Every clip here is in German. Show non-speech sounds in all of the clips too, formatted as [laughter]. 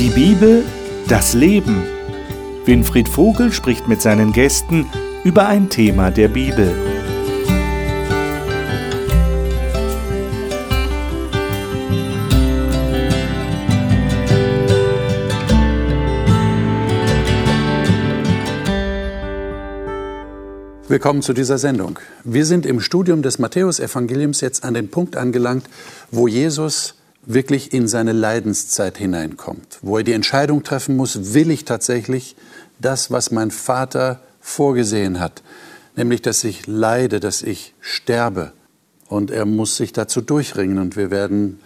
Die Bibel, das Leben. Winfried Vogel spricht mit seinen Gästen über ein Thema der Bibel. Willkommen zu dieser Sendung. Wir sind im Studium des Matthäusevangeliums jetzt an den Punkt angelangt, wo Jesus wirklich in seine Leidenszeit hineinkommt, wo er die Entscheidung treffen muss, will ich tatsächlich das, was mein Vater vorgesehen hat, nämlich dass ich leide, dass ich sterbe. Und er muss sich dazu durchringen und wir werden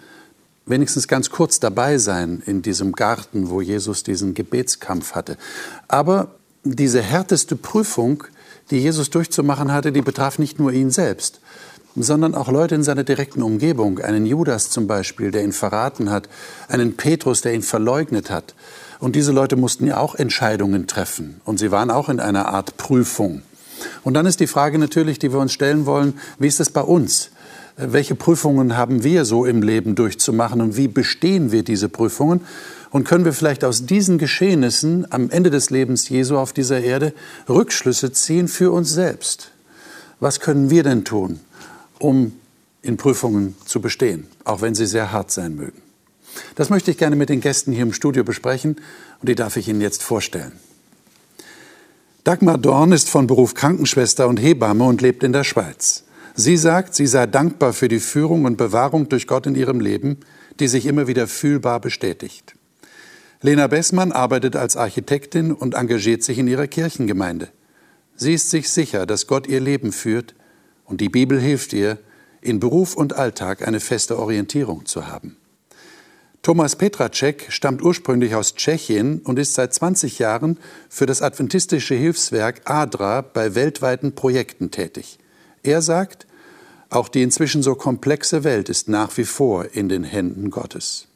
wenigstens ganz kurz dabei sein in diesem Garten, wo Jesus diesen Gebetskampf hatte. Aber diese härteste Prüfung, die Jesus durchzumachen hatte, die betraf nicht nur ihn selbst, sondern auch Leute in seiner direkten Umgebung, einen Judas zum Beispiel, der ihn verraten hat, einen Petrus, der ihn verleugnet hat. Und diese Leute mussten ja auch Entscheidungen treffen und sie waren auch in einer Art Prüfung. Und dann ist die Frage natürlich, die wir uns stellen wollen, wie ist es bei uns? Welche Prüfungen haben wir so im Leben durchzumachen und wie bestehen wir diese Prüfungen? Und können wir vielleicht aus diesen Geschehnissen am Ende des Lebens Jesu auf dieser Erde Rückschlüsse ziehen für uns selbst? Was können wir denn tun, um in Prüfungen zu bestehen, auch wenn sie sehr hart sein mögen? Das möchte ich gerne mit den Gästen hier im Studio besprechen und die darf ich Ihnen jetzt vorstellen. Dagmar Dorn ist von Beruf Krankenschwester und Hebamme und lebt in der Schweiz. Sie sagt, sie sei dankbar für die Führung und Bewahrung durch Gott in ihrem Leben, die sich immer wieder fühlbar bestätigt. Lena Bessmann arbeitet als Architektin und engagiert sich in ihrer Kirchengemeinde. Sie ist sich sicher, dass Gott ihr Leben führt und die Bibel hilft ihr, in Beruf und Alltag eine feste Orientierung zu haben. Thomas Petracek stammt ursprünglich aus Tschechien und ist seit 20 Jahren für das adventistische Hilfswerk ADRA bei weltweiten Projekten tätig. Er sagt, auch die inzwischen so komplexe Welt ist nach wie vor in den Händen Gottes.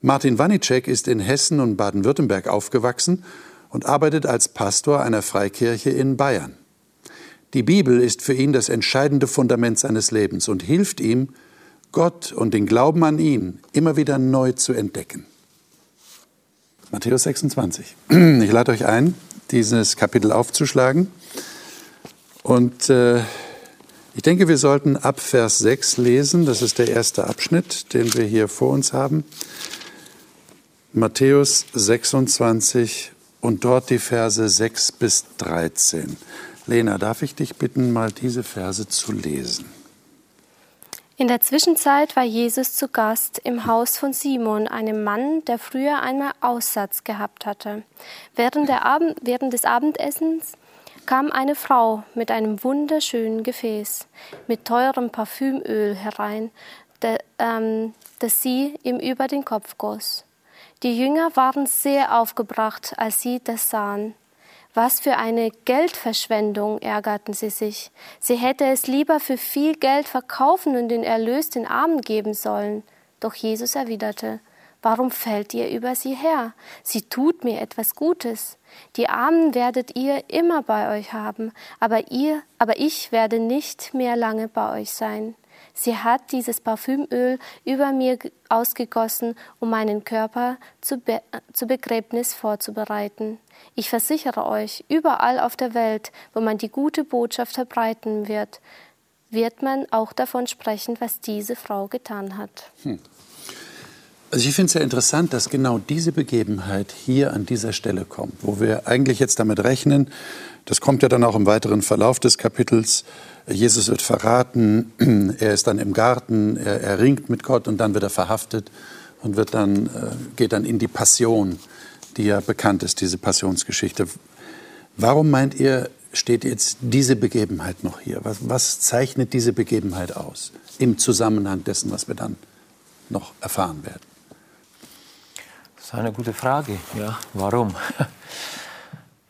Martin Wanicek ist in Hessen und Baden-Württemberg aufgewachsen und arbeitet als Pastor einer Freikirche in Bayern. Die Bibel ist für ihn das entscheidende Fundament seines Lebens und hilft ihm, Gott und den Glauben an ihn immer wieder neu zu entdecken. Matthäus 26. [clears throat] Ich lade euch ein, dieses Kapitel aufzuschlagen. Und äh, ich denke, wir sollten ab Vers 6 lesen. Das ist der erste Abschnitt, den wir hier vor uns haben. Matthäus 26 und dort die Verse 6 bis 13. Lena, darf ich dich bitten, mal diese Verse zu lesen? In der Zwischenzeit war Jesus zu Gast im Haus von Simon, einem Mann, der früher einmal Aussatz gehabt hatte. Während, Abend, während des Abendessens kam eine Frau mit einem wunderschönen Gefäß mit teurem Parfümöl herein, der, ähm, das sie ihm über den Kopf goss. Die Jünger waren sehr aufgebracht, als sie das sahen. Was für eine Geldverschwendung, ärgerten sie sich. Sie hätte es lieber für viel Geld verkaufen und den Erlös den Armen geben sollen. Doch Jesus erwiderte, Warum fällt ihr über sie her? Sie tut mir etwas Gutes. Die Armen werdet ihr immer bei euch haben, aber ihr, aber ich werde nicht mehr lange bei euch sein. Sie hat dieses Parfümöl über mir ausgegossen, um meinen Körper zu, Be zu Begräbnis vorzubereiten. Ich versichere euch, überall auf der Welt, wo man die gute Botschaft verbreiten wird, wird man auch davon sprechen, was diese Frau getan hat. Hm. Also ich finde es ja interessant, dass genau diese Begebenheit hier an dieser Stelle kommt, wo wir eigentlich jetzt damit rechnen, das kommt ja dann auch im weiteren Verlauf des Kapitels, Jesus wird verraten, [clears throat] er ist dann im Garten, er, er ringt mit Gott und dann wird er verhaftet und wird dann, äh, geht dann in die Passion, die ja bekannt ist, diese Passionsgeschichte. Warum meint ihr, steht jetzt diese Begebenheit noch hier? Was, was zeichnet diese Begebenheit aus im Zusammenhang dessen, was wir dann noch erfahren werden? Das ist eine gute Frage. Ja, warum? [laughs]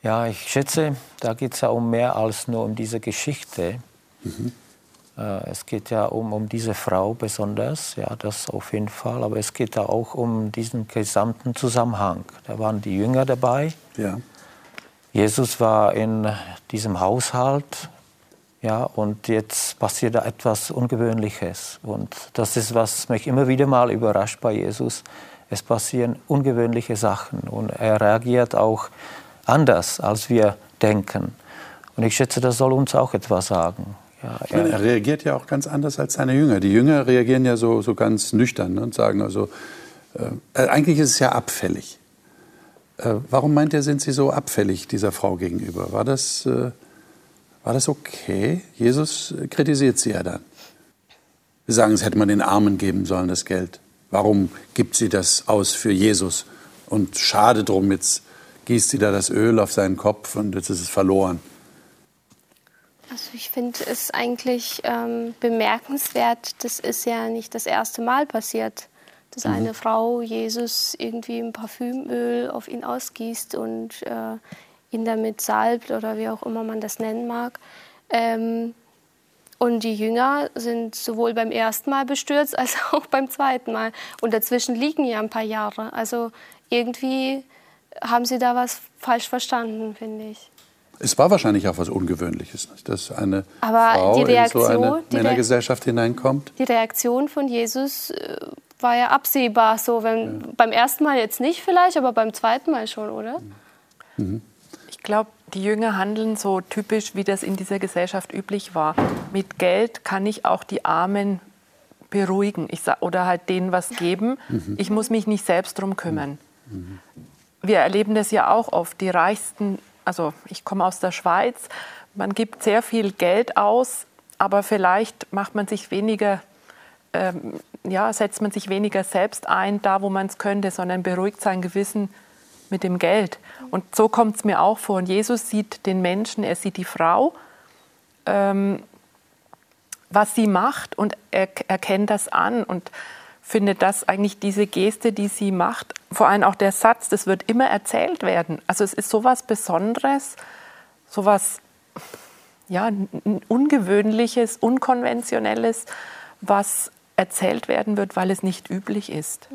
Ja, ich schätze, da geht es ja um mehr als nur um diese Geschichte. Mhm. Äh, es geht ja um, um diese Frau besonders, ja, das auf jeden Fall. Aber es geht ja auch um diesen gesamten Zusammenhang. Da waren die Jünger dabei. Ja. Jesus war in diesem Haushalt. Ja, und jetzt passiert da etwas Ungewöhnliches. Und das ist, was mich immer wieder mal überrascht bei Jesus. es passieren ungewöhnliche Sachen und er reagiert auch anders, als wir denken. Und ich schätze, das soll uns auch etwas sagen. Ja, er, er, reagiert ja auch ganz anders als seine Jünger. Die Jünger reagieren ja so, so ganz nüchtern ne, und sagen also, äh, eigentlich ist es ja abfällig. Äh, warum meint er, sind Sie so abfällig dieser Frau gegenüber? War das, äh, war das okay? Jesus kritisiert sie ja dann. Wir sagen, es hätte man den Armen geben sollen, das Geld. Warum gibt sie das aus für Jesus? Und schade drum, jetzt gießt sie da das Öl auf seinen Kopf und jetzt ist es verloren. Also ich finde es eigentlich ähm, bemerkenswert, das ist ja nicht das erste Mal passiert, dass mhm. eine Frau Jesus irgendwie ein Parfümöl auf ihn ausgießt und äh, ihn damit salbt oder wie auch immer man das nennen mag. Ähm, und die Jünger sind sowohl beim ersten Mal bestürzt [laughs] als auch beim zweiten Mal. Und dazwischen liegen ja ein paar Jahre. Also irgendwie haben sie da was falsch verstanden, finde ich. Es war wahrscheinlich auch was Ungewöhnliches, dass eine Aber Frau Reaktion, in so eine Männergesellschaft hineinkommt. Die Reaktion von Jesus äh, war ja absehbar. So, wenn, ja. Beim ersten Mal jetzt nicht vielleicht, aber beim zweiten Mal schon, oder? Mhm. Ich glaube, die Jünger handeln so typisch, wie das in dieser Gesellschaft üblich war. Mit Geld kann ich auch die Armen beruhigen ich sag, oder halt denen was geben. Mhm. Ich muss mich nicht selbst darum kümmern. Mhm. Wir erleben das ja auch oft. Die reichsten also ich komme aus der Schweiz, man gibt sehr viel Geld aus, aber vielleicht macht man sich weniger, ähm, ja, setzt man sich weniger selbst ein, da wo man es könnte, sondern beruhigt sein Gewissen mit dem Geld. Und so kommt es mir auch vor. Und Jesus sieht den Menschen, er sieht die Frau, ähm, was sie macht und er erkennt das an und finde, dass eigentlich diese Geste, die sie macht, vor allem auch der Satz, das wird immer erzählt werden. Also es ist so was Besonderes, so was ja, Ungewöhnliches, Unkonventionelles, was erzählt werden wird, weil es nicht üblich ist.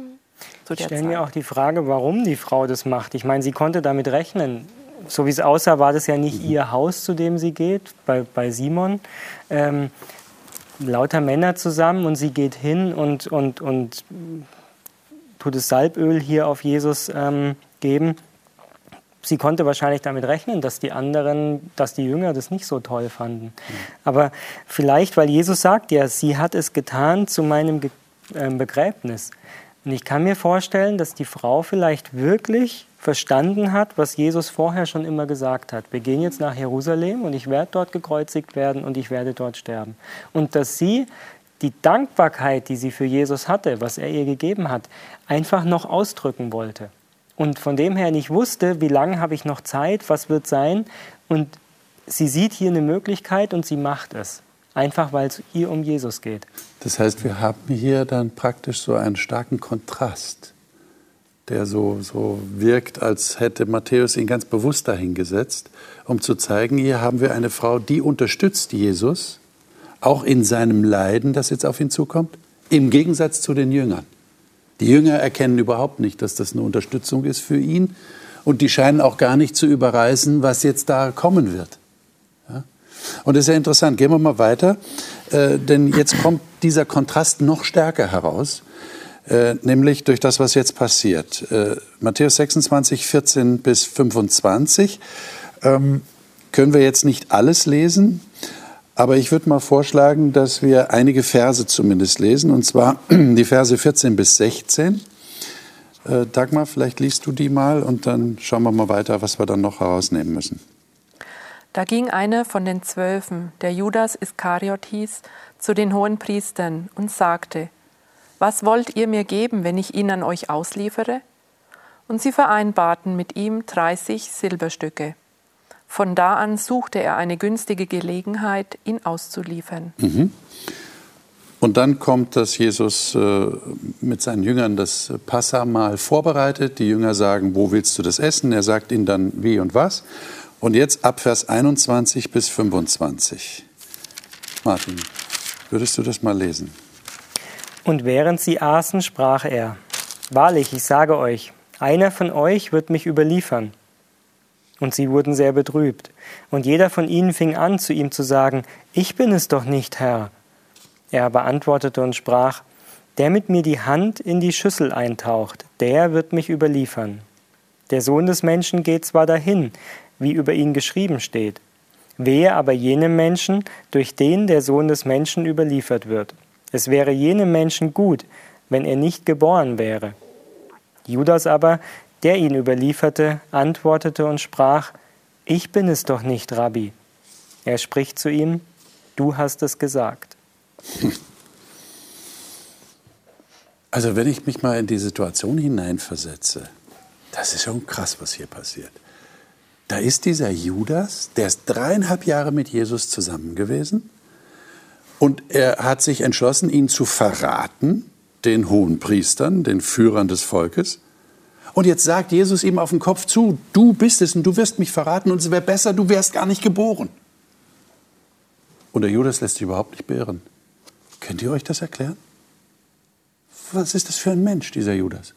ich stelle mir auch die Frage, warum die Frau das macht. Ich meine, sie konnte damit rechnen. So wie es aussah, war das ja nicht ihr Haus, zu dem sie geht, bei, bei Simon. Ähm, lauter Männer zusammen und sie geht hin und, und, und tut das Salböl hier auf Jesus ähm, geben. Sie konnte wahrscheinlich damit rechnen, dass die anderen, dass die Jünger das nicht so toll fanden. Aber vielleicht, weil Jesus sagt ja, sie hat es getan zu meinem ähm, Begräbnis. Und ich kann mir vorstellen, dass die Frau vielleicht wirklich verstanden hat, was Jesus vorher schon immer gesagt hat. Wir gehen jetzt nach Jerusalem und ich werde dort gekreuzigt werden und ich werde dort sterben. Und dass sie die Dankbarkeit, die sie für Jesus hatte, was er ihr gegeben hat, einfach noch ausdrücken wollte. Und von dem her nicht wusste, wie lange habe ich noch Zeit, was wird sein. Und sie sieht hier eine Möglichkeit und sie macht es. Einfach weil es ihr um Jesus geht. Das heißt, wir haben hier dann praktisch so einen starken Kontrast der so, so wirkt, als hätte Matthäus ihn ganz bewusst dahingesetzt, um zu zeigen, hier haben wir eine Frau, die unterstützt Jesus, auch in seinem Leiden, das jetzt auf ihn zukommt, im Gegensatz zu den Jüngern. Die Jünger erkennen überhaupt nicht, dass das eine Unterstützung ist für ihn und die scheinen auch gar nicht zu überreißen, was jetzt da kommen wird. Und das ist ja interessant. Gehen wir mal weiter, äh, denn jetzt kommt dieser Kontrast noch stärker heraus. Äh, nämlich durch das, was jetzt passiert. Äh, Matthäus 26, 14 bis 25 ähm, können wir jetzt nicht alles lesen, aber ich würde mal vorschlagen, dass wir einige Verse zumindest lesen, und zwar [clears throat] die Verse 14 bis 16. Äh, Dagmar, vielleicht liest du die mal und dann schauen wir mal weiter, was wir dann noch herausnehmen müssen. Da ging einer von den Zwölfen, der Judas Iskariot hieß, zu den hohen Priestern und sagte, was wollt ihr mir geben, wenn ich ihn an euch ausliefere? Und sie vereinbarten mit ihm 30 Silberstücke. Von da an suchte er eine günstige Gelegenheit, ihn auszuliefern. Mhm. Und dann kommt, dass Jesus äh, mit seinen Jüngern das Passamal vorbereitet. Die Jünger sagen, wo willst du das essen? Er sagt ihnen dann wie und was. Und jetzt ab Vers 21 bis 25. Martin, würdest du das mal lesen? Und während sie aßen, sprach er, Wahrlich, ich sage euch, einer von euch wird mich überliefern. Und sie wurden sehr betrübt. Und jeder von ihnen fing an, zu ihm zu sagen, Ich bin es doch nicht, Herr. Er aber antwortete und sprach, Der mit mir die Hand in die Schüssel eintaucht, der wird mich überliefern. Der Sohn des Menschen geht zwar dahin, wie über ihn geschrieben steht, wehe aber jenem Menschen, durch den der Sohn des Menschen überliefert wird. Es wäre jenem Menschen gut, wenn er nicht geboren wäre. Judas aber, der ihn überlieferte, antwortete und sprach, Ich bin es doch nicht, Rabbi. Er spricht zu ihm, Du hast es gesagt. Also wenn ich mich mal in die Situation hineinversetze, das ist schon krass, was hier passiert. Da ist dieser Judas, der ist dreieinhalb Jahre mit Jesus zusammen gewesen und er hat sich entschlossen, ihn zu verraten, den hohen Priestern, den Führern des Volkes. Und jetzt sagt Jesus ihm auf den Kopf zu, du bist es und du wirst mich verraten und es wäre besser, du wärst gar nicht geboren. Und der Judas lässt sich überhaupt nicht beirren. Könnt ihr euch das erklären? Was ist das für ein Mensch, dieser Judas?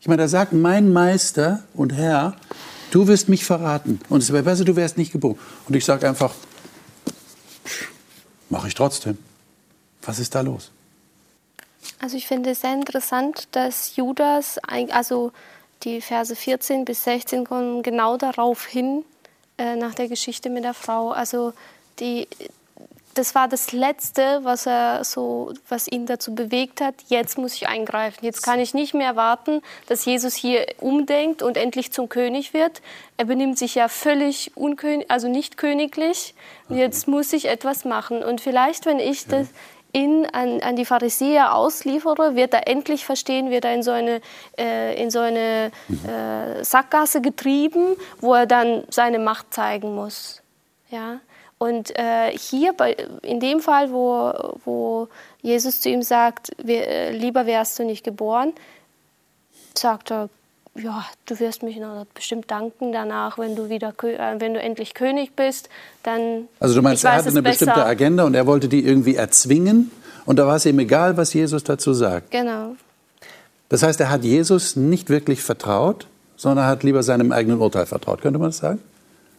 Ich meine, da sagt mein Meister und Herr, du wirst mich verraten und es wäre besser, du wärst nicht geboren. Und ich sage einfach, mache ich trotzdem. Was ist da los? Also ich finde es sehr interessant, dass Judas, also die Verse 14 bis 16 kommen genau darauf hin, äh, nach der Geschichte mit der Frau. Also die, das war das Letzte, was, er so, was ihn dazu bewegt hat, jetzt muss ich eingreifen. Jetzt kann ich nicht mehr warten, dass Jesus hier umdenkt und endlich zum König wird. Er benimmt sich ja völlig unkönig, also nicht königlich. Und jetzt muss ich etwas machen. Und vielleicht, wenn ich das ihn an, an die Pharisäer ausliefere, wird er endlich verstehen, wird er in so eine, äh, in so eine äh, Sackgasse getrieben, wo er dann seine Macht zeigen muss. Ja? Und äh, hier, bei, in dem Fall, wo, wo Jesus zu ihm sagt, wir, lieber wärst du nicht geboren, sagt er, ja, du wirst mich noch bestimmt danken danach, wenn du wieder, äh, wenn du endlich König bist, dann. Also du meinst, er hatte eine besser. bestimmte Agenda und er wollte die irgendwie erzwingen und da war es ihm egal, was Jesus dazu sagt. Genau. Das heißt, er hat Jesus nicht wirklich vertraut, sondern hat lieber seinem eigenen Urteil vertraut, könnte man das sagen?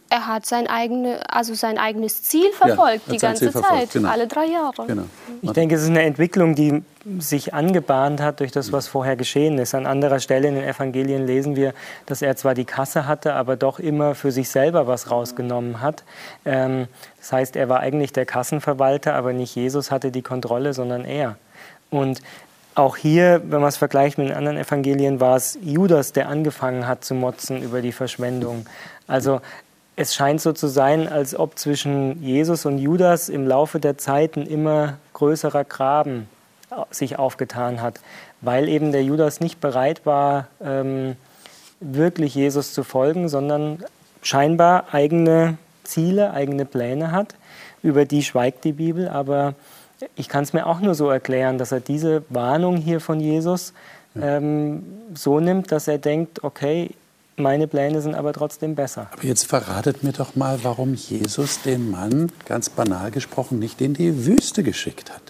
Er hat sein, eigene, also sein eigenes Ziel verfolgt, ja, die ganze Zeit, genau. alle drei Jahre. Genau. Ich denke, es ist eine Entwicklung, die sich angebahnt hat durch das, was vorher geschehen ist. An anderer Stelle in den Evangelien lesen wir, dass er zwar die Kasse hatte, aber doch immer für sich selber was rausgenommen hat. Ähm, das heißt, er war eigentlich der Kassenverwalter, aber nicht Jesus hatte die Kontrolle, sondern er. Und auch hier, wenn man es vergleicht mit den anderen Evangelien, war es Judas, der angefangen hat zu motzen über die Verschwendung. Also es scheint so zu sein, als ob zwischen Jesus und Judas im Laufe der Zeit ein immer größerer Graben sich aufgetan hat, weil eben der Judas nicht bereit war, ähm, wirklich Jesus zu folgen, sondern scheinbar eigene Ziele, eigene Pläne hat. Über die schweigt die Bibel, aber ich kann es mir auch nur so erklären, dass er diese Warnung hier von Jesus ähm, so nimmt, dass er denkt, okay, meine Pläne sind aber trotzdem besser. Aber jetzt verratet mir doch mal, warum Jesus den Mann, ganz banal gesprochen, nicht in die Wüste geschickt hat.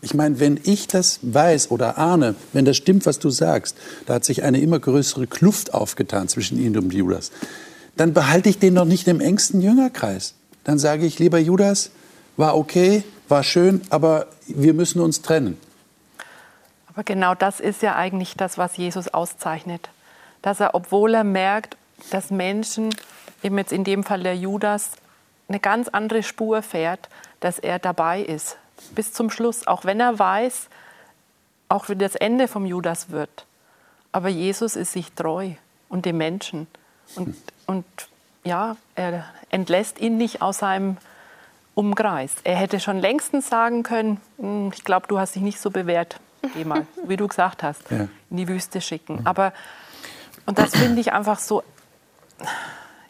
Ich meine, wenn ich das weiß oder ahne, wenn das stimmt, was du sagst, da hat sich eine immer größere Kluft aufgetan zwischen ihm und Judas, dann behalte ich den doch nicht im engsten Jüngerkreis. Dann sage ich, lieber Judas, war okay, war schön, aber wir müssen uns trennen. Aber genau das ist ja eigentlich das, was Jesus auszeichnet dass er, obwohl er merkt, dass Menschen, eben jetzt in dem Fall der Judas, eine ganz andere Spur fährt, dass er dabei ist. Bis zum Schluss, auch wenn er weiß, auch wie das Ende vom Judas wird. Aber Jesus ist sich treu und dem Menschen. Und, und ja, er entlässt ihn nicht aus seinem Umkreis. Er hätte schon längstens sagen können, hm, ich glaube, du hast dich nicht so bewährt. Geh mal, [laughs] wie du gesagt hast, ja. in die Wüste schicken. Aber und das finde ich einfach so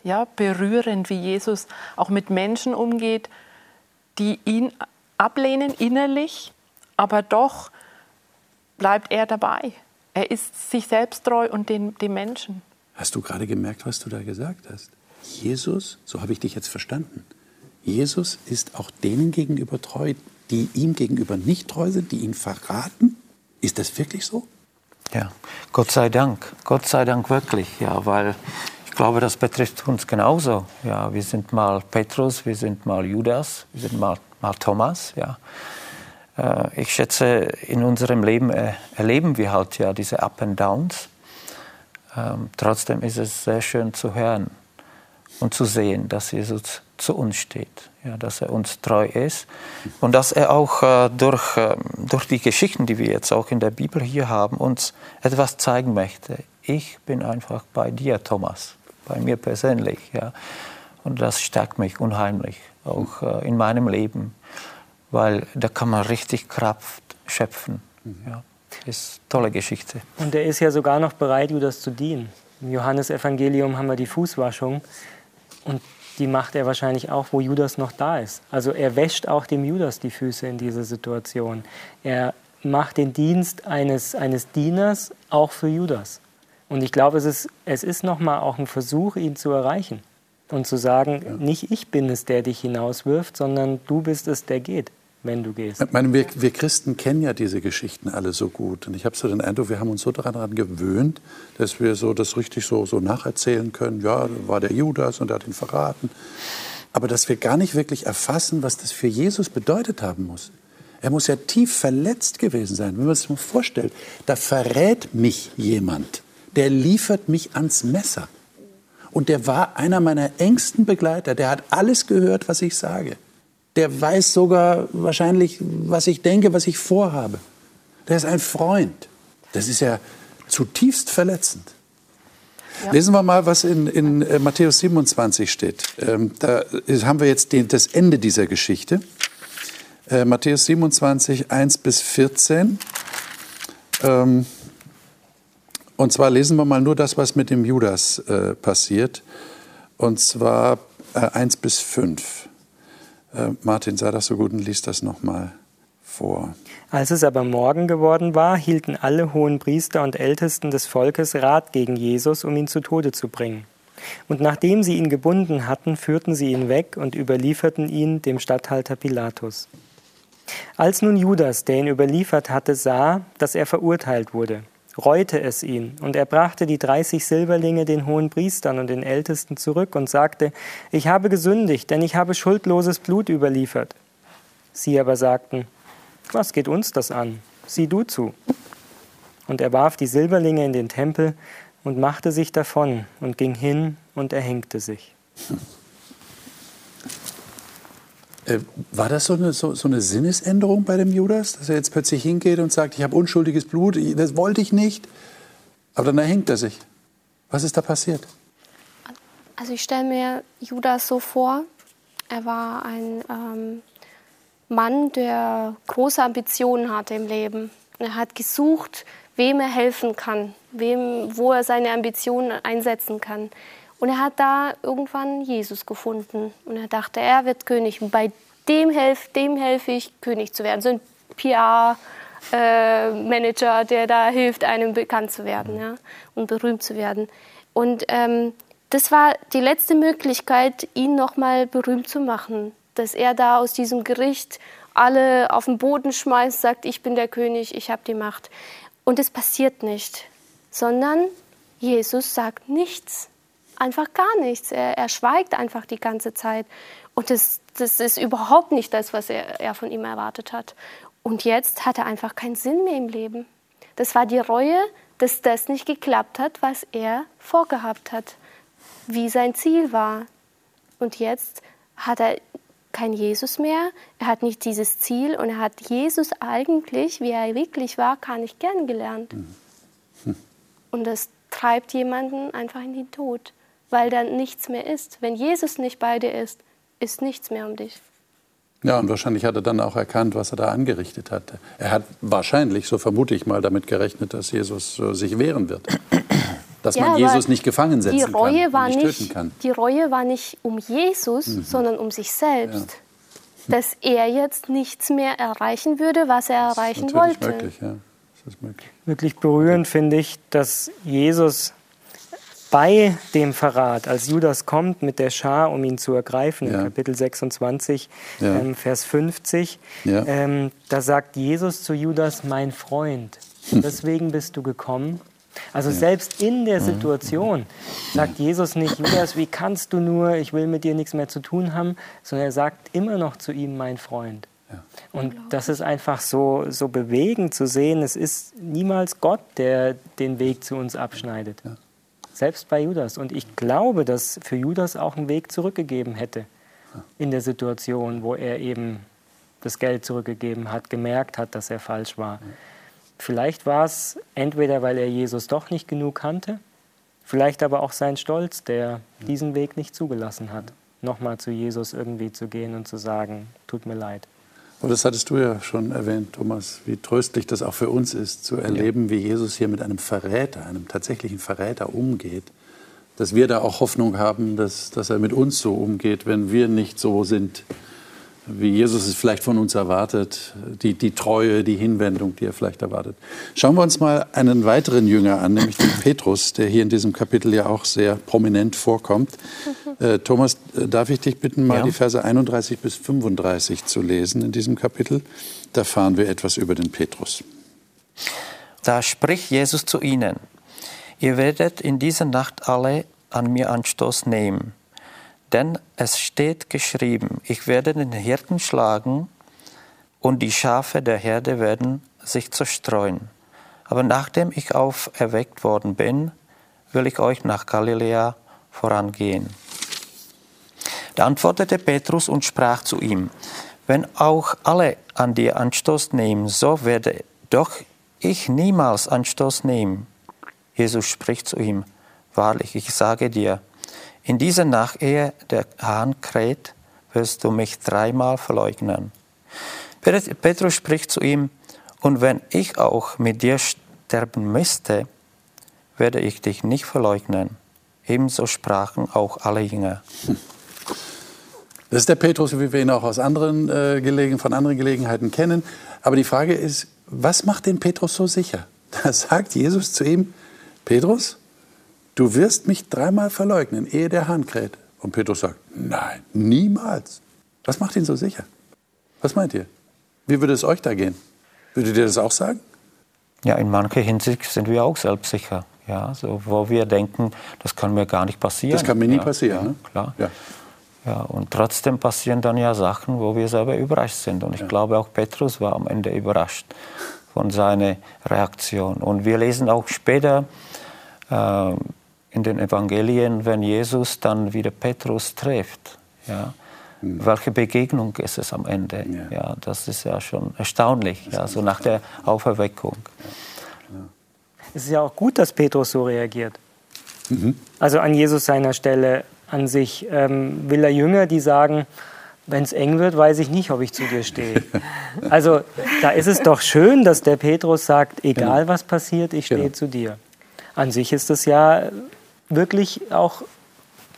ja, berührend, wie Jesus auch mit Menschen umgeht, die ihn ablehnen innerlich, aber doch bleibt er dabei. Er ist sich selbst treu und den, den Menschen. Hast du gerade gemerkt, was du da gesagt hast? Jesus, so habe ich dich jetzt verstanden, Jesus ist auch denen gegenüber treu, die ihm gegenüber nicht treu sind, die ihn verraten? Ist das wirklich so? Ja, Gott sei Dank, Gott sei Dank wirklich, ja, weil ich glaube, das betrifft uns genauso. Ja, wir sind mal Petrus, wir sind mal Judas, wir sind mal, mal Thomas, ja. äh, ich schätze, in unserem Leben äh, erleben wir halt ja diese Up and Downs. Ähm, trotzdem ist es sehr schön zu hören und zu sehen, dass Jesus zu uns steht, ja, dass er uns treu ist und dass er auch äh, durch, äh, durch die Geschichten, die wir jetzt auch in der Bibel hier haben, uns etwas zeigen möchte. Ich bin einfach bei dir, Thomas, bei mir persönlich. Ja. Und das stärkt mich unheimlich, auch äh, in meinem Leben, weil da kann man richtig Kraft schöpfen. Ja. Ist eine tolle Geschichte. Und er ist ja sogar noch bereit, Judas zu dienen. Im Johannesevangelium haben wir die Fußwaschung. Und die macht er wahrscheinlich auch, wo Judas noch da ist. Also er wäscht auch dem Judas die Füße in dieser Situation. Er macht den Dienst eines, eines Dieners auch für Judas. Und ich glaube, es ist, es ist nochmal auch ein Versuch, ihn zu erreichen und zu sagen, ja. nicht ich bin es, der dich hinauswirft, sondern du bist es, der geht wenn du gehst. Ich meine, wir, wir, Christen kennen ja diese Geschichten alle so gut. Und ich habe so den Eindruck, wir haben uns so daran gewöhnt, dass wir so das richtig so, so nacherzählen können. Ja, war der Judas und er hat ihn verraten. Aber dass wir gar nicht wirklich erfassen, was das für Jesus bedeutet haben muss. Er muss ja tief verletzt gewesen sein. Wenn man sich mal vorstellt, da verrät mich jemand, der liefert mich ans Messer. Und der war einer meiner engsten Begleiter. Der hat alles gehört, was ich sage der weiß sogar wahrscheinlich, was ich denke, was ich vorhabe. Der ist ein Freund. Das ist ja zutiefst verletzend. Ja. Lesen wir mal, was in, in äh, Matthäus 27 steht. Ähm, da haben wir jetzt den, das Ende dieser Geschichte. Äh, Matthäus 27, 1 bis 14. Ähm, und zwar lesen wir mal nur das, was mit dem Judas äh, passiert. Und zwar äh, 1 bis 5. Äh, Martin, sei das so gut und lies das nochmal vor. Als es aber Morgen geworden war, hielten alle hohen Priester und Ältesten des Volkes Rat gegen Jesus, um ihn zu Tode zu bringen. Und nachdem sie ihn gebunden hatten, führten sie ihn weg und überlieferten ihn dem Statthalter Pilatus. Als nun Judas, der ihn überliefert hatte, sah, dass er verurteilt wurde, reute es ihn, und er brachte die dreißig Silberlinge den hohen Priestern und den Ältesten zurück und sagte, ich habe gesündigt, denn ich habe schuldloses Blut überliefert. Sie aber sagten, was geht uns das an? Sieh du zu. Und er warf die Silberlinge in den Tempel und machte sich davon und ging hin und erhängte sich. Äh, war das so eine, so, so eine, Sinnesänderung bei dem Judas, dass er jetzt plötzlich hingeht und sagt, ich habe unschuldiges Blut, das wollte ich nicht, aber dann erhängt er sich. Was ist da passiert? Also ich stelle mir Judas so vor, er war ein ähm, Mann, der große Ambitionen hatte im Leben. Er hat gesucht, wem er helfen kann, wem, wo er seine Ambitionen einsetzen kann. Und er hat da irgendwann Jesus gefunden. Und er dachte, er wird König. Und bei dem helfe dem helf ich, König zu werden. So ein PR-Manager, äh, der da hilft, einem bekannt zu werden ja, und berühmt zu werden. Und ähm, das war die letzte Möglichkeit, ihn nochmal berühmt zu machen. Dass er da aus diesem Gericht alle auf den Boden schmeißt, sagt, ich bin der König, ich habe die Macht. Und es passiert nicht, sondern Jesus sagt nichts einfach gar nichts. Er, er schweigt einfach die ganze Zeit. Und das, das ist überhaupt nicht das, was er, er von ihm erwartet hat. Und jetzt hat er einfach keinen Sinn mehr im Leben. Das war die Reue, dass das nicht geklappt hat, was er vorgehabt hat, wie sein Ziel war. Und jetzt hat er kein Jesus mehr, er hat nicht dieses Ziel und er hat Jesus eigentlich, wie er wirklich war, gar nicht kennengelernt. Mhm. Und das treibt jemanden einfach in den Tod weil dann nichts mehr ist. Wenn Jesus nicht bei dir ist, ist nichts mehr um dich. Ja, und wahrscheinlich hat er dann auch erkannt, was er da angerichtet hat. Er hat wahrscheinlich, so vermute ich mal, damit gerechnet, dass Jesus äh, sich wehren wird. [clears throat] Dass ja, man Jesus nicht gefangen setzen die Reue kann, war nicht, nicht kann. Die Reue war nicht um Jesus, mhm. sondern um sich selbst. Ja. Dass er jetzt nichts mehr erreichen würde, was er das erreichen wollte. Möglich, ja. Das ist möglich. Wirklich berührend finde ich, dass Jesus bei dem Verrat, als Judas kommt mit der Schar, um ihn zu ergreifen, ja. Kapitel 26, ja. ähm, Vers 50, ja. ähm, da sagt Jesus zu Judas, mein Freund, deswegen bist du gekommen. Also selbst in der Situation sagt Jesus nicht, Judas, wie kannst du nur, ich will mit dir nichts mehr zu tun haben, sondern er sagt immer noch zu ihm, mein Freund. Und das ist einfach so, so bewegend zu sehen. Es ist niemals Gott, der den Weg zu uns abschneidet. Selbst bei Judas. Und ich glaube, dass für Judas auch einen Weg zurückgegeben hätte in der Situation, wo er eben das Geld zurückgegeben hat, gemerkt hat, dass er falsch war. Vielleicht war es entweder, weil er Jesus doch nicht genug kannte, vielleicht aber auch sein Stolz, der diesen Weg nicht zugelassen hat, nochmal zu Jesus irgendwie zu gehen und zu sagen, tut mir leid. Aber das hattest du ja schon erwähnt, Thomas, wie tröstlich das auch für uns ist, zu erleben, wie Jesus hier mit einem Verräter, einem tatsächlichen Verräter umgeht. Dass wir da auch Hoffnung haben, dass, dass er mit uns so umgeht, wenn wir nicht so sind, wie Jesus es vielleicht von uns erwartet, die, die Treue, die Hinwendung, die er vielleicht erwartet. Schauen wir uns mal einen weiteren Jünger an, nämlich den Petrus, der hier in diesem Kapitel ja auch sehr prominent vorkommt. [laughs] Äh, Thomas, äh, darf ich dich bitten, mal ja. die Verse 31 bis 35 zu lesen in diesem Kapitel? Da fahren wir etwas über den Petrus. Da spricht Jesus zu ihnen, ihr werdet in dieser Nacht alle an mir Anstoß nehmen. Denn es steht geschrieben, ich werde den Hirten schlagen und die Schafe der Herde werden sich zerstreuen. Aber nachdem ich auferweckt worden bin, will ich euch nach Galiläa vorangehen. Da antwortete Petrus und sprach zu ihm, wenn auch alle an dir Anstoß nehmen, so werde doch ich niemals Anstoß nehmen. Jesus spricht zu ihm, wahrlich, ich sage dir, in dieser Nacht, ehe der Hahn kräht, wirst du mich dreimal verleugnen. Petrus spricht zu ihm, und wenn ich auch mit dir sterben müsste, werde ich dich nicht verleugnen. Ebenso sprachen auch alle Jünger. Das ist der Petrus, wie wir ihn auch aus anderen, äh, Gelegen, von anderen Gelegenheiten kennen. Aber die Frage ist, was macht den Petrus so sicher? [laughs] Da sagt Jesus zu ihm, Petrus, du wirst mich dreimal verleugnen, ehe der Hahn kräht. Und Petrus sagt, nein, niemals. Was macht ihn so sicher? Was meint ihr? Wie würde es euch da gehen? Würdet ihr das auch sagen? Ja, in mancher Hinsicht sind wir auch selbstsicher. Ja, so, wo wir denken, das kann mir gar nicht passieren. Das kann mir nie ja, passieren. Ja, ne? Klar. Ja. Ja, und trotzdem passieren dann ja Sachen, wo wir selber überrascht sind. Und ich glaube, auch Petrus war am Ende überrascht von seiner Reaktion. Und wir lesen auch später, äh, in den Evangelien, wenn Jesus dann wieder Petrus trifft. Ja, mhm. Welche Begegnung ist es am Ende? Ja. ja das ist ja schon erstaunlich, ja, so nach der Auferweckung. Es ist ja auch gut, dass Petrus so reagiert. Mhm. Also an Jesus seiner Stelle an sich. Ähm, will er Jünger, die sagen, wenn es eng wird, weiß ich nicht, ob ich zu dir stehe. [laughs] Also da ist es doch schön, dass der Petrus sagt, egal genau. was passiert, ich stehe genau. zu dir. An sich ist es ja wirklich auch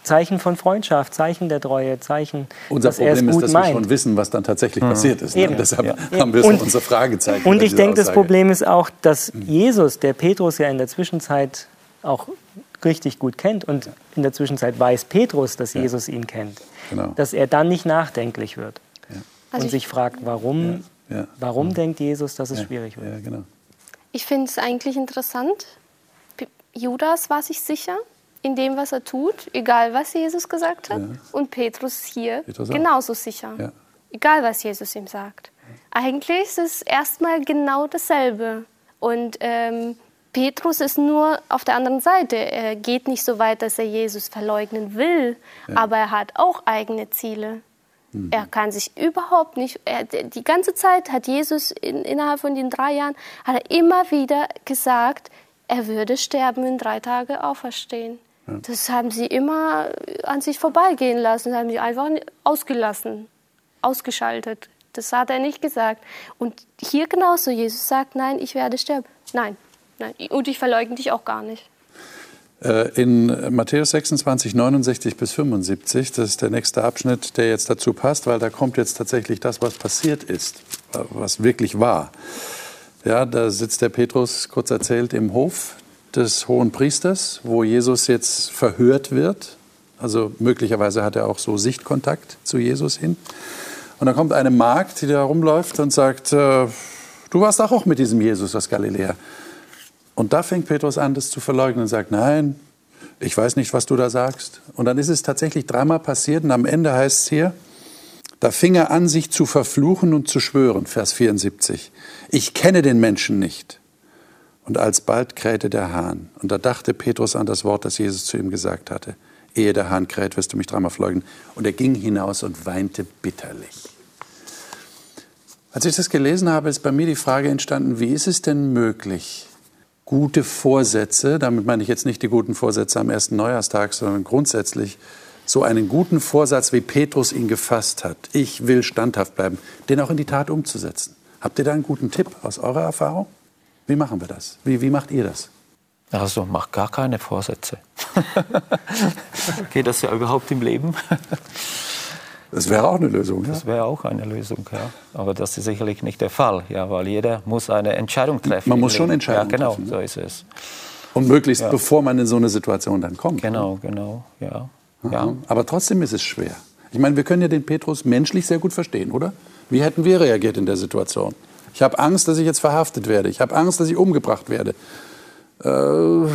Zeichen von Freundschaft, Zeichen der Treue, Zeichen, Unser dass Problem er es gut ist, dass meint. wir schon wissen, was dann tatsächlich mhm. passiert ist. Ne? Deshalb ja. [laughs] haben wir so und, unsere Fragezeichen. Und ich denke, das Problem ist auch, dass mhm. Jesus, der Petrus ja in der Zwischenzeit auch richtig gut kennt und in der Zwischenzeit weiß Petrus, dass ja. Jesus ihn kennt, genau. dass er dann nicht nachdenklich wird ja. also und sich fragt, warum, warum mhm. denkt Jesus, dass es schwierig wird. Genau. Ich finde es eigentlich interessant, Judas war sich sicher in dem, was er tut, egal was Jesus gesagt hat. Ja. Und Petrus hier Petrus genauso sicher, ja. egal was Jesus ihm sagt. Eigentlich ist es erstmal genau dasselbe. Und ähm, Petrus ist nur auf der anderen Seite. Er geht nicht so weit, dass er Jesus verleugnen will, ja. aber er hat auch eigene Ziele. Mhm. Er kann sich überhaupt nicht, er, die ganze Zeit hat Jesus in, innerhalb von den drei Jahren, hat er immer wieder gesagt, er würde sterben in drei Tagen auferstehen. Ja. Das haben sie immer an sich vorbeigehen lassen, haben sie einfach ausgelassen, ausgeschaltet. Das hat er nicht gesagt. Und hier genauso, Jesus sagt, nein, ich werde sterben. Nein, nein. Und ich verleugne dich auch gar nicht. Äh, in Matthäus 26, 69 bis 75, das ist der nächste Abschnitt, der jetzt dazu passt, weil da kommt jetzt tatsächlich das, was passiert ist, was wirklich war. Ja, da sitzt der Petrus, kurz erzählt, im Hof des hohen Priesters, wo Jesus jetzt verhört wird. Also möglicherweise hat er auch so Sichtkontakt zu Jesus hin. Und dann kommt eine Magd, die da rumläuft und sagt, äh, du warst auch mit diesem Jesus aus Galiläa. Und da fängt Petrus an, das zu verleugnen und sagt, nein, ich weiß nicht, was du da sagst. Und dann ist es tatsächlich dreimal passiert und am Ende heißt es hier, Da fing er an, sich zu verfluchen und zu schwören, Vers 74. Ich kenne den Menschen nicht. Und alsbald krähte der Hahn. Und da dachte Petrus an das Wort, das Jesus zu ihm gesagt hatte. Ehe der Hahn kräht, wirst du mich dreimal verleugnen. Und er ging hinaus und weinte bitterlich. Als ich das gelesen habe, ist bei mir die Frage entstanden, wie ist es denn möglich, gute Vorsätze, damit meine ich jetzt nicht die guten Vorsätze am ersten Neujahrstag, sondern grundsätzlich so einen guten Vorsatz, wie Petrus ihn gefasst hat, ich will standhaft bleiben, den auch in die Tat umzusetzen. Habt ihr da einen guten Tipp aus eurer Erfahrung? Wie machen wir das? Wie, wie macht ihr das? Also mach gar keine Vorsätze. [laughs] Geht das ja überhaupt im Leben? Das wäre auch eine Lösung. Ja? Das wäre auch eine Lösung, ja. Aber das ist sicherlich nicht der Fall, ja, weil jeder muss eine Entscheidung treffen. Man muss schon Entscheidungen ja, genau, treffen. Genau, so ist es. Und möglichst ja. bevor man in so eine Situation dann kommt. Genau, ne? genau, ja. ja. Aber trotzdem ist es schwer. Ich meine, wir können ja den Petrus menschlich sehr gut verstehen, oder? Wie hätten wir reagiert in der Situation? Ich habe Angst, dass ich jetzt verhaftet werde. Ich habe Angst, dass ich umgebracht werde. Äh,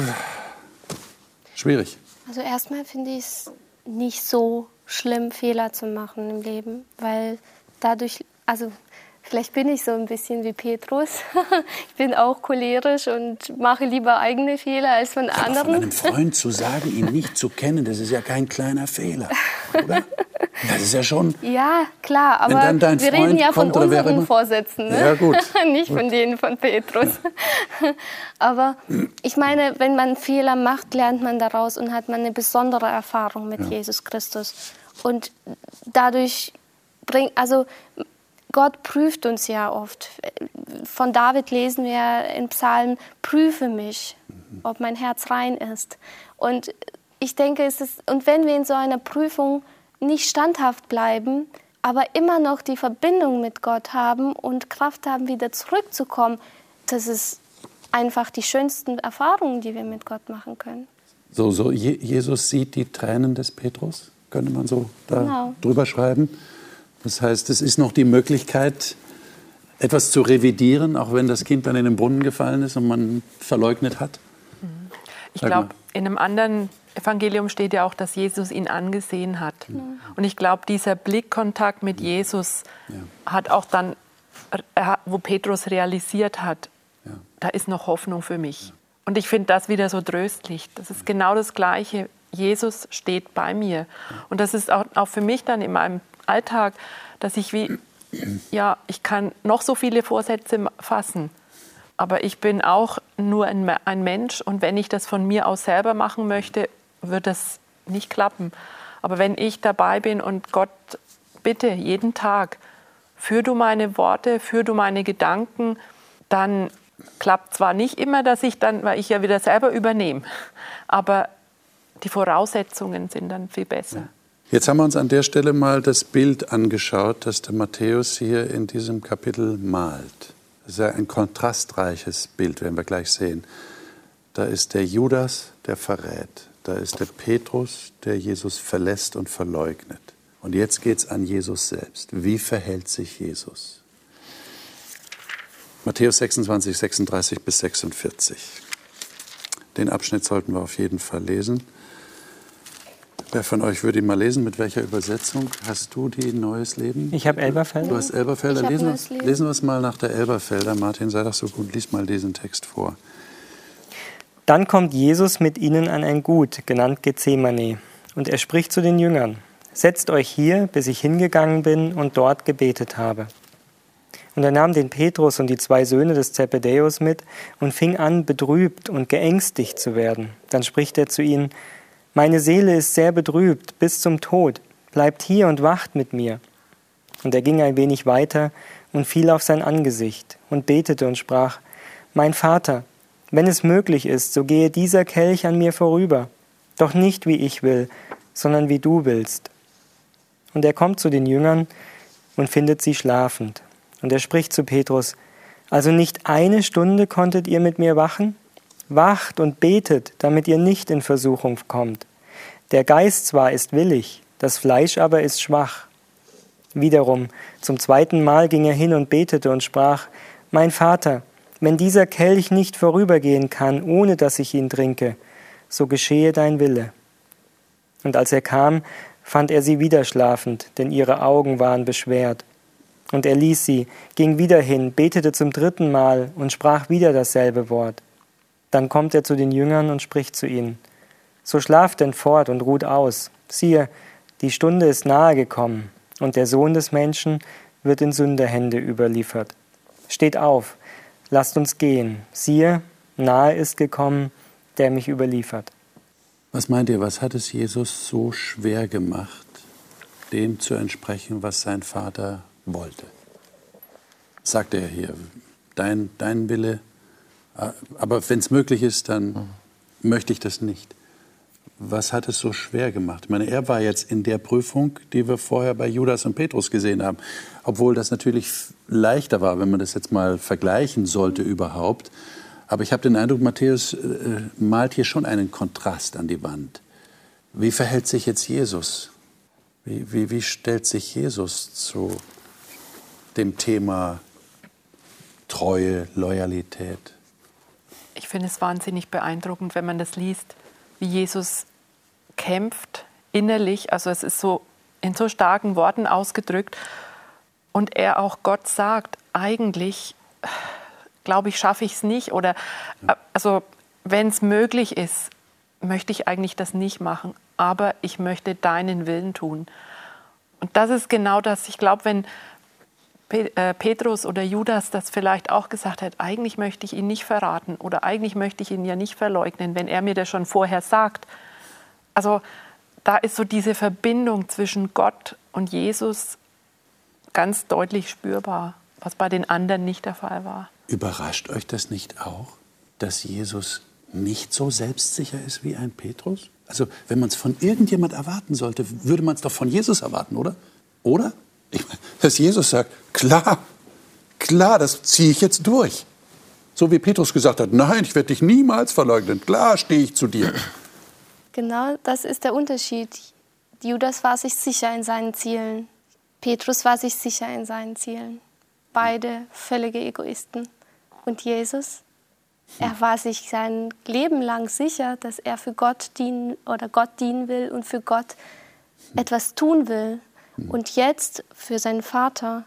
schwierig. Also erstmal finde ich es nicht so schlimm, Fehler zu machen im Leben, weil dadurch, also Vielleicht bin ich so ein bisschen wie Petrus. [laughs] ich bin auch cholerisch und mache lieber eigene Fehler als von anderen. Aber von einem Freund zu sagen, ihn nicht zu kennen, das ist ja kein kleiner Fehler, oder? Das ist ja schon. Ja, klar, aber wir Freund reden ja von unseren Vorsätzen, ne? Ja, gut. [laughs] nicht gut. von denen von Petrus. [laughs] aber ich meine, wenn man Fehler macht, lernt man daraus und hat man eine besondere Erfahrung mit ja. Jesus Christus. Und dadurch bringt, also Gott prüft uns ja oft. Von David lesen wir in Psalmen, prüfe mich, ob mein Herz rein ist. Und ich denke, es ist, und wenn wir in so einer Prüfung nicht standhaft bleiben, aber immer noch die Verbindung mit Gott haben und Kraft haben, wieder zurückzukommen, das ist einfach die schönsten Erfahrungen, die wir mit Gott machen können. So, so Jesus sieht die Tränen des Petrus, könnte man so da genau. drüber schreiben. Das heißt, es ist noch die Möglichkeit, etwas zu revidieren, auch wenn das Kind dann in den Brunnen gefallen ist und man verleugnet hat? Ich glaube, in einem anderen Evangelium steht ja auch, dass Jesus ihn angesehen hat. Mhm. Und ich glaube, dieser Blickkontakt mit Jesus ja. hat auch dann, wo Petrus realisiert hat, ja. da ist noch Hoffnung für mich. Ja. Und ich finde das wieder so tröstlich. Das ist genau das Gleiche. Jesus steht bei mir. Und das ist auch, auch für mich dann in meinem Alltag, dass ich wie, ja, ich kann noch so viele Vorsätze fassen, aber ich bin auch nur ein, ein Mensch und wenn ich das von mir aus selber machen möchte, wird das nicht klappen. Aber wenn ich dabei bin und Gott, bitte jeden Tag, führ du meine Worte, führ du meine Gedanken, dann klappt zwar nicht immer, dass ich dann, weil ich ja wieder selber übernehme, [laughs] aber die Voraussetzungen sind dann viel besser. Jetzt haben wir uns an der Stelle mal das Bild angeschaut, das der Matthäus hier in diesem Kapitel malt. Das ist ja ein kontrastreiches Bild, werden wir gleich sehen. Da ist der Judas, der verrät. Da ist der Petrus, der Jesus verlässt und verleugnet. Und jetzt geht es an Jesus selbst. Wie verhält sich Jesus? Matthäus 26, 36 bis 46. Den Abschnitt sollten wir auf jeden Fall lesen. Wer von euch würde ihn mal lesen? Mit welcher Übersetzung hast du die Neues Leben? Ich habe Elberfelder. Du hast Elberfelder. Lesen, wir, lesen wir es mal nach der Elberfelder. Martin, sei doch so gut, lies mal diesen Text vor. Dann kommt Jesus mit ihnen an ein Gut, genannt Gethsemane, und er spricht zu den Jüngern: Setzt euch hier, bis ich hingegangen bin und dort gebetet habe. Und er nahm den Petrus und die zwei Söhne des Zebedäus mit und fing an, betrübt und geängstigt zu werden. Dann spricht er zu ihnen: meine Seele ist sehr betrübt bis zum Tod. Bleibt hier und wacht mit mir. Und er ging ein wenig weiter und fiel auf sein Angesicht und betete und sprach, Mein Vater, wenn es möglich ist, so gehe dieser Kelch an mir vorüber, doch nicht wie ich will, sondern wie du willst. Und er kommt zu den Jüngern und findet sie schlafend. Und er spricht zu Petrus, Also nicht eine Stunde konntet ihr mit mir wachen? Wacht und betet, damit ihr nicht in Versuchung kommt. Der Geist zwar ist willig, das Fleisch aber ist schwach. Wiederum, zum zweiten Mal ging er hin und betete und sprach, Mein Vater, wenn dieser Kelch nicht vorübergehen kann, ohne dass ich ihn trinke, so geschehe dein Wille. Und als er kam, fand er sie wieder schlafend, denn ihre Augen waren beschwert. Und er ließ sie, ging wieder hin, betete zum dritten Mal und sprach wieder dasselbe Wort. Dann kommt er zu den Jüngern und spricht zu ihnen. So schlaft denn fort und ruht aus. Siehe, die Stunde ist nahe gekommen, und der Sohn des Menschen wird in Sünderhände überliefert. Steht auf, lasst uns gehen. Siehe, nahe ist gekommen, der mich überliefert. Was meint ihr, was hat es Jesus so schwer gemacht, dem zu entsprechen, was sein Vater wollte? Sagt er hier, dein, dein Wille, aber wenn es möglich ist, dann mhm. möchte ich das nicht. Was hat es so schwer gemacht? Ich meine, er war jetzt in der Prüfung, die wir vorher bei Judas und Petrus gesehen haben. Obwohl das natürlich leichter war, wenn man das jetzt mal vergleichen sollte überhaupt. Aber ich habe den Eindruck, Matthäus äh, malt hier schon einen Kontrast an die Wand. Wie verhält sich jetzt Jesus? Wie, wie, wie stellt sich Jesus zu dem Thema Treue, Loyalität? Ich finde es wahnsinnig beeindruckend, wenn man das liest, wie Jesus kämpft innerlich. Also es ist so in so starken Worten ausgedrückt. Und er auch Gott sagt, eigentlich glaube ich, schaffe ich es nicht. Oder also wenn es möglich ist, möchte ich eigentlich das nicht machen, aber ich möchte deinen Willen tun. Und das ist genau das. Ich glaube, wenn Petrus oder Judas das vielleicht auch gesagt hat, eigentlich möchte ich ihn nicht verraten oder eigentlich möchte ich ihn ja nicht verleugnen, wenn er mir das schon vorher sagt. Also da ist so diese Verbindung zwischen Gott und Jesus ganz deutlich spürbar, was bei den anderen nicht der Fall war. Überrascht euch das nicht auch, dass Jesus nicht so selbstsicher ist wie ein Petrus? Also, wenn man es von irgendjemand erwarten sollte, würde man es doch von Jesus erwarten, oder? Oder? Ich meine, dass Jesus sagt, klar, klar, das ziehe ich jetzt durch. So wie Petrus gesagt hat, nein, ich werde dich niemals verleugnen. Klar stehe ich zu dir. Genau, das ist der Unterschied. Judas war sich sicher in seinen Zielen. Petrus war sich sicher in seinen Zielen beide völlige Egoisten. Und Jesus, er war sich sein Leben lang sicher, dass er für Gott dienen oder Gott dienen will und für Gott etwas tun will. Und jetzt für seinen Vater.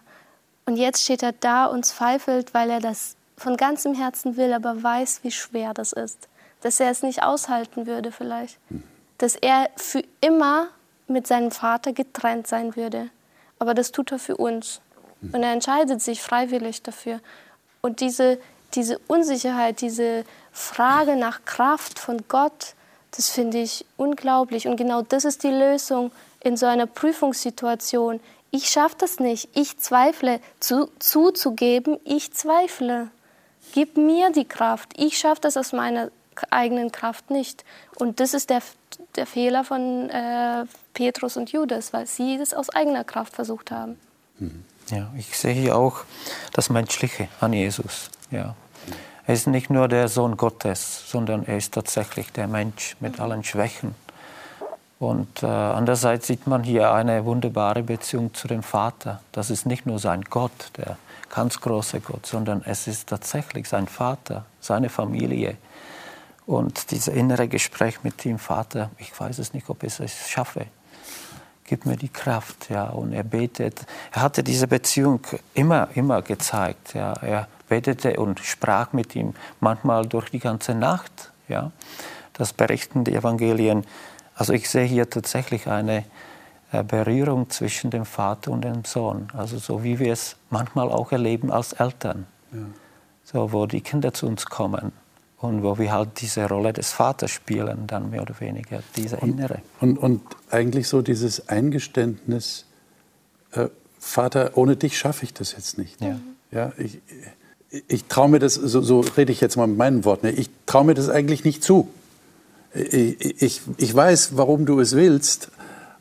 Und jetzt steht er da und zweifelt, weil er das von ganzem Herzen will, aber weiß, wie schwer das ist. Dass er es nicht aushalten würde vielleicht. Dass er für immer mit seinem Vater getrennt sein würde. Aber das tut er für uns. Und er entscheidet sich freiwillig dafür. Und diese, diese Unsicherheit, diese Frage nach Kraft von Gott, das finde ich unglaublich. Und genau das ist die Lösung in so einer Prüfungssituation. Ich schaffe das nicht. Ich zweifle. Zu, zuzugeben, ich zweifle. Gib mir die Kraft. Ich schaffe das aus meiner eigenen Kraft nicht. Und das ist der, der Fehler von äh, Petrus und Judas, weil sie das aus eigener Kraft versucht haben. Mhm. Ja, ich sehe hier auch das Menschliche an Jesus. Ja. Er ist nicht nur der Sohn Gottes, sondern er ist tatsächlich der Mensch mit allen Schwächen. Und äh, andererseits sieht man hier eine wunderbare Beziehung zu dem Vater. Das ist nicht nur sein Gott, der ganz große Gott, sondern es ist tatsächlich sein Vater, seine Familie. Und dieses innere Gespräch mit dem Vater, ich weiß es nicht, ob ich es schaffe gib mir die Kraft. Ja. Und er betet. Er hatte diese Beziehung immer, immer gezeigt. Ja. Er betete und sprach mit ihm, manchmal durch die ganze Nacht. Ja. Das berichten die Evangelien. Also ich sehe hier tatsächlich eine äh, Berührung zwischen dem Vater und dem Sohn. Also so wie wir es manchmal auch erleben als Eltern. Ja. So, wo die Kinder zu uns kommen und wo wir halt diese Rolle des Vaters spielen, dann mehr oder weniger, diese innere. Und, und, und eigentlich so dieses Eingeständnis, äh, Vater, ohne dich schaffe ich das jetzt nicht. Ja. Ja, ich, ich traue mir das, so, so, rede ich jetzt mal mit meinen Worten, ich traue mir das eigentlich nicht zu. Ich, ich, weiß, warum du es willst,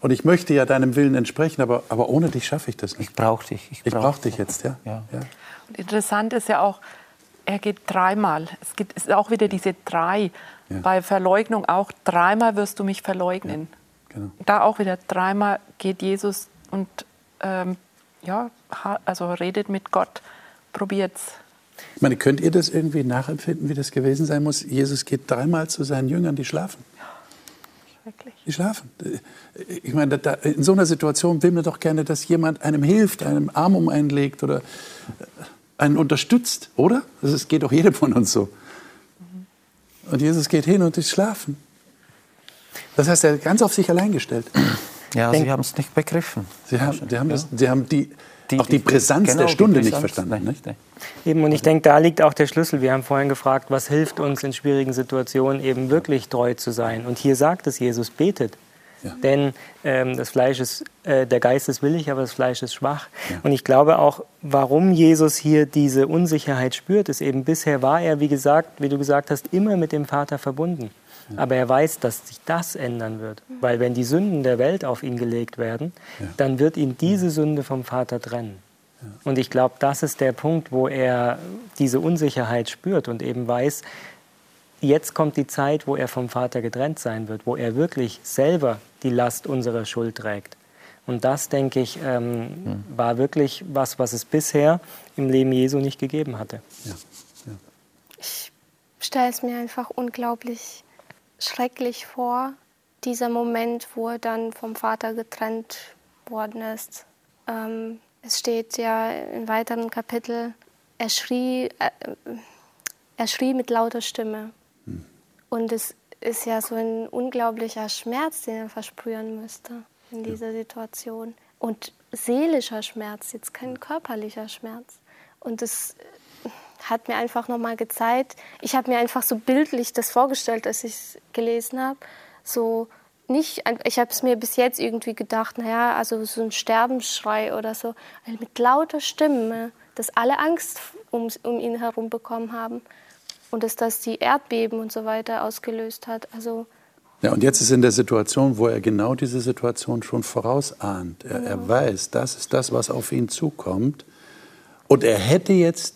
und ich möchte ja deinem Willen entsprechen, aber, aber ohne dich schaffe ich das nicht. Ich brauche dich. Ich brauche brauch dich jetzt, ja. ja. ja. Und interessant ist ja auch, er geht dreimal. Es gibt es ist auch wieder diese drei. Ja. Bei Verleugnung auch dreimal wirst du mich verleugnen. Ja, genau. Da auch wieder dreimal geht Jesus und ähm, ja, also redet mit Gott, probiert's. Ich meine, könnt ihr das irgendwie nachempfinden, wie das gewesen sein muss? Jesus geht dreimal zu seinen Jüngern, die schlafen. Die schlafen. Ich meine, da, in so einer Situation will man doch gerne, dass jemand einem hilft, einem Arm um einen legt oder einen unterstützt, oder? Das geht doch jedem von uns so. Und Jesus geht hin und ist schlafen. Das heißt, er ist ganz auf sich allein gestellt. Ja, Sie haben es nicht begriffen. Sie haben, Sie haben, das, Sie haben die, die, auch die Brisanz genau, der Stunde Brisanz, nicht verstanden. Nicht? Eben, und ich denke, da liegt auch der Schlüssel. Wir haben vorhin gefragt, was hilft uns in schwierigen Situationen eben wirklich treu zu sein. Und hier sagt es Jesus, betet. Ja. Denn ähm, das Fleisch ist, äh, der Geist ist willig, aber das Fleisch ist schwach. Ja. Und ich glaube auch, warum Jesus hier diese Unsicherheit spürt, ist eben bisher war er, wie gesagt, wie du gesagt hast, immer mit dem Vater verbunden. Ja. Aber er weiß, dass sich das ändern wird. Weil wenn die Sünden der Welt auf ihn gelegt werden, dann wird ihn diese Sünde vom Vater trennen. Und ich glaube, das ist der Punkt, wo er diese Unsicherheit spürt und eben weiß, jetzt kommt die Zeit, wo er vom Vater getrennt sein wird, wo er wirklich selber die Last unserer Schuld trägt. Und das, denke ich, ähm, hm. war wirklich was, was es bisher im Leben Jesu nicht gegeben hatte. Ja. Ja. Ich stelle es mir einfach unglaublich schrecklich vor, dieser Moment, wo er dann vom Vater getrennt worden ist. Ähm, es steht ja in weiteren Kapitel, er schrie, äh, er schrie mit lauter Stimme. Hm. Und es ist ja so ein unglaublicher Schmerz, den er versprühen müsste in dieser Situation. Und seelischer Schmerz, jetzt kein körperlicher Schmerz. Und das hat mir einfach nochmal gezeigt, ich habe mir einfach so bildlich das vorgestellt, als ich es gelesen habe. So nicht, ich habe es mir bis jetzt irgendwie gedacht, naja, also so ein Sterbensschrei oder so, mit lauter Stimme, dass alle Angst um, um ihn herum bekommen haben und dass das die Erdbeben und so weiter ausgelöst hat. Also ja, und jetzt ist in der Situation, wo er genau diese Situation schon vorausahnt. Er, ja. er weiß, das ist das, was auf ihn zukommt. Und er hätte jetzt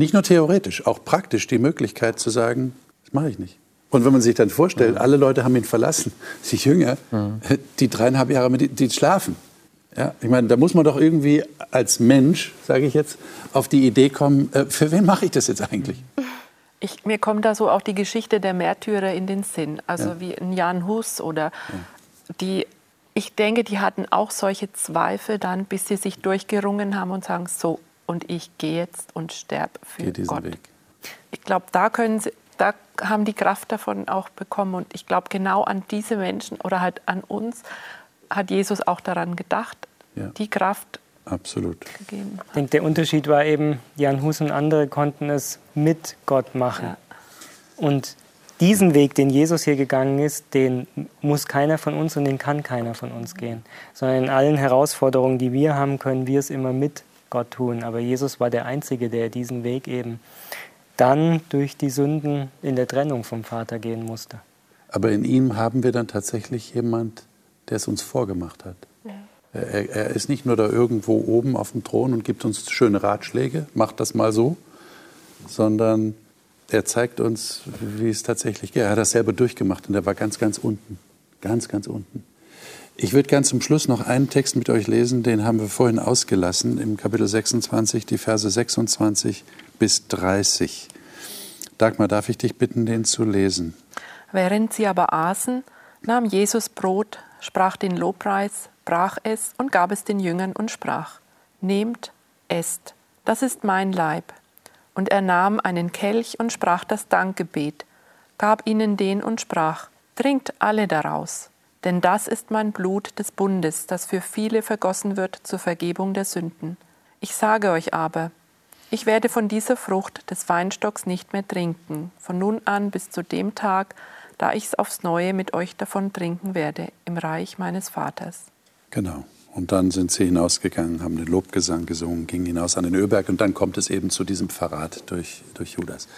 nicht nur theoretisch, auch praktisch die Möglichkeit zu sagen, das mache ich nicht. Und wenn man sich dann vorstellt, mhm. alle Leute haben ihn verlassen, [laughs] die Jünger, mhm. die dreieinhalb Jahre mit, die schlafen. Ja, ich meine, da muss man doch irgendwie als Mensch, sage ich jetzt, auf die Idee kommen, äh, für wen mache ich das jetzt eigentlich? Ich, mir kommt da so auch die Geschichte der Märtyrer in den Sinn, also ja. wie ein Jan Hus oder ja. die, ich denke, die hatten auch solche Zweifel dann, bis sie sich durchgerungen haben und sagen, so, und ich gehe jetzt und sterbe für Gott. Weg. Ich glaube, da können sie, da haben die Kraft davon auch bekommen. Und ich glaube, genau an diese Menschen oder halt an uns hat Jesus auch daran gedacht, ja. die Kraft Absolut. gegeben. Ich denke, der Unterschied war eben, Jan Hus und andere konnten es mit Gott machen. Ja. Und diesen Weg, den Jesus hier gegangen ist, den muss keiner von uns und den kann keiner von uns gehen. Sondern in allen Herausforderungen, die wir haben, können wir es immer mit Gott tun. Aber Jesus war der Einzige, der diesen Weg eben dann durch die Sünden in der Trennung vom Vater gehen musste. Aber in ihm haben wir dann tatsächlich jemand, der es uns vorgemacht hat. Ja. Er, er, ist nicht nur da irgendwo oben auf dem Thron und gibt uns schöne Ratschläge, macht das mal so, sondern er zeigt uns, wie es tatsächlich geht. Er hat das selber durchgemacht und er war ganz, ganz unten. Ganz, ganz unten. Ich würde ganz zum Schluss noch einen Text mit euch lesen, den haben wir vorhin ausgelassen, im Kapitel 26, die Verse 26 bis 30. Dagmar, darf ich dich bitten, den zu lesen? Während sie aber aßen, nahm Jesus Brot, sprach den Lobpreis, brach es und gab es den Jüngern und sprach: Nehmt, esst, das ist mein Leib. Und er nahm einen Kelch und sprach das Dankgebet, gab ihnen den und sprach: Trinkt alle daraus, denn das ist mein Blut des Bundes, das für viele vergossen wird zur Vergebung der Sünden. Ich sage euch aber, ich werde von dieser Frucht des Weinstocks nicht mehr trinken, von nun an bis zu dem Tag, da ich es aufs Neue mit euch davon trinken werde, im Reich meines Vaters. Genau. Und dann sind sie hinausgegangen, haben den Lobgesang gesungen, gingen hinaus an den Ölberg und dann kommt es eben zu diesem Verrat durch, durch Judas.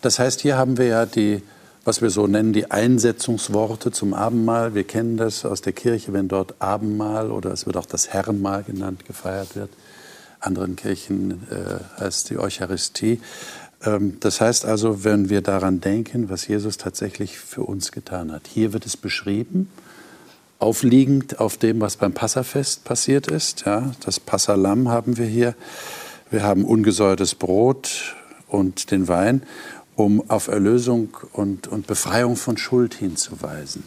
Das heißt, hier haben wir ja die, was wir so nennen, die Einsetzungsworte zum Abendmahl. Wir kennen das aus der Kirche, wenn dort Abendmahl oder es wird auch das Herrenmahl genannt gefeiert wird anderen Kirchen äh, heißt die Eucharistie. Ähm, das heißt also, wenn wir daran denken, was Jesus tatsächlich für uns getan hat. Hier wird es beschrieben, aufliegend auf dem, was beim Passafest passiert ist. Ja, das Passalam haben wir hier. Wir haben ungesäuertes Brot und den Wein, um auf Erlösung und, und Befreiung von Schuld hinzuweisen.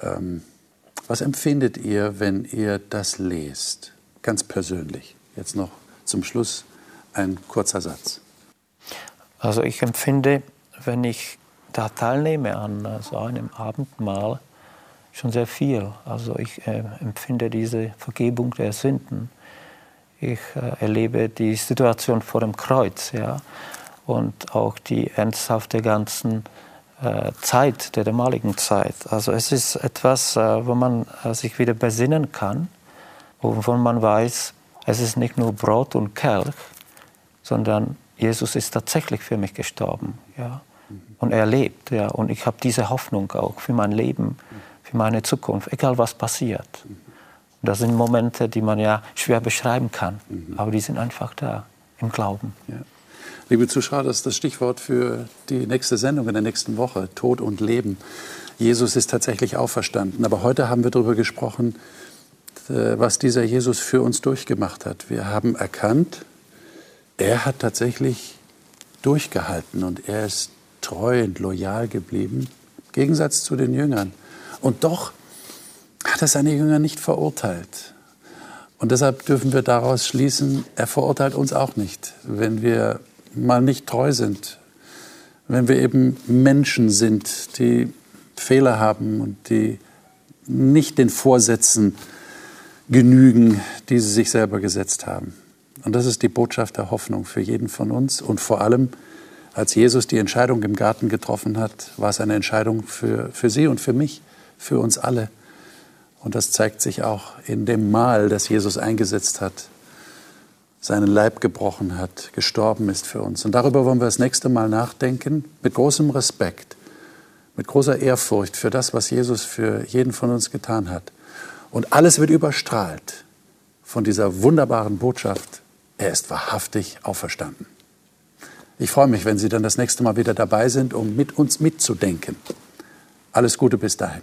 Ähm, was empfindet ihr, wenn ihr das lest? Ganz persönlich. Jetzt noch zum Schluss ein kurzer Satz. Also ich empfinde, wenn ich da teilnehme an so einem Abendmahl, schon sehr viel. Also ich äh, empfinde diese Vergebung der Sünden. Ich äh, erlebe die Situation vor dem Kreuz, ja, und auch die Ernsthaft der ganzen äh, Zeit, der damaligen Zeit. Also es ist etwas, äh, wo man äh, sich wieder besinnen kann, wovon man weiß, es ist nicht nur Brot und Kelch, sondern Jesus ist tatsächlich für mich gestorben, ja, und er lebt, ja, und ich habe diese Hoffnung auch für mein Leben für meine Zukunft, egal was passiert. Das sind Momente, die man ja schwer beschreiben kann, mhm. aber die sind einfach da im Glauben. Ja. Liebe Zuschauer, das ist das Stichwort für die nächste Sendung in der nächsten Woche, Tod und Leben. Jesus ist tatsächlich auferstanden, aber heute haben wir darüber gesprochen, äh, was dieser Jesus für uns durchgemacht hat. Wir haben erkannt, er hat tatsächlich durchgehalten und er ist treu und loyal geblieben, im Gegensatz zu den Jüngern. Und doch hat er seine Jünger nicht verurteilt. Und deshalb dürfen wir daraus schließen, er verurteilt uns auch nicht, wenn wir mal nicht treu sind, wenn wir eben Menschen sind, die Fehler haben und die nicht den Vorsätzen genügen, die sie sich selber gesetzt haben. Und das ist die Botschaft der Hoffnung für jeden von uns und vor allem, als Jesus die Entscheidung im Garten getroffen hat, war es eine Entscheidung für, für Sie und für mich für uns alle. Und das zeigt sich auch in dem Mahl, das Jesus eingesetzt hat, seinen Leib gebrochen hat, gestorben ist für uns. Und darüber wollen wir das nächste Mal nachdenken, mit großem Respekt, mit großer Ehrfurcht für das, was Jesus für jeden von uns getan hat. Und alles wird überstrahlt von dieser wunderbaren Botschaft, er ist wahrhaftig auferstanden. Ich freue mich, wenn Sie dann das nächste Mal wieder dabei sind, um mit uns mitzudenken. Alles Gute bis dahin.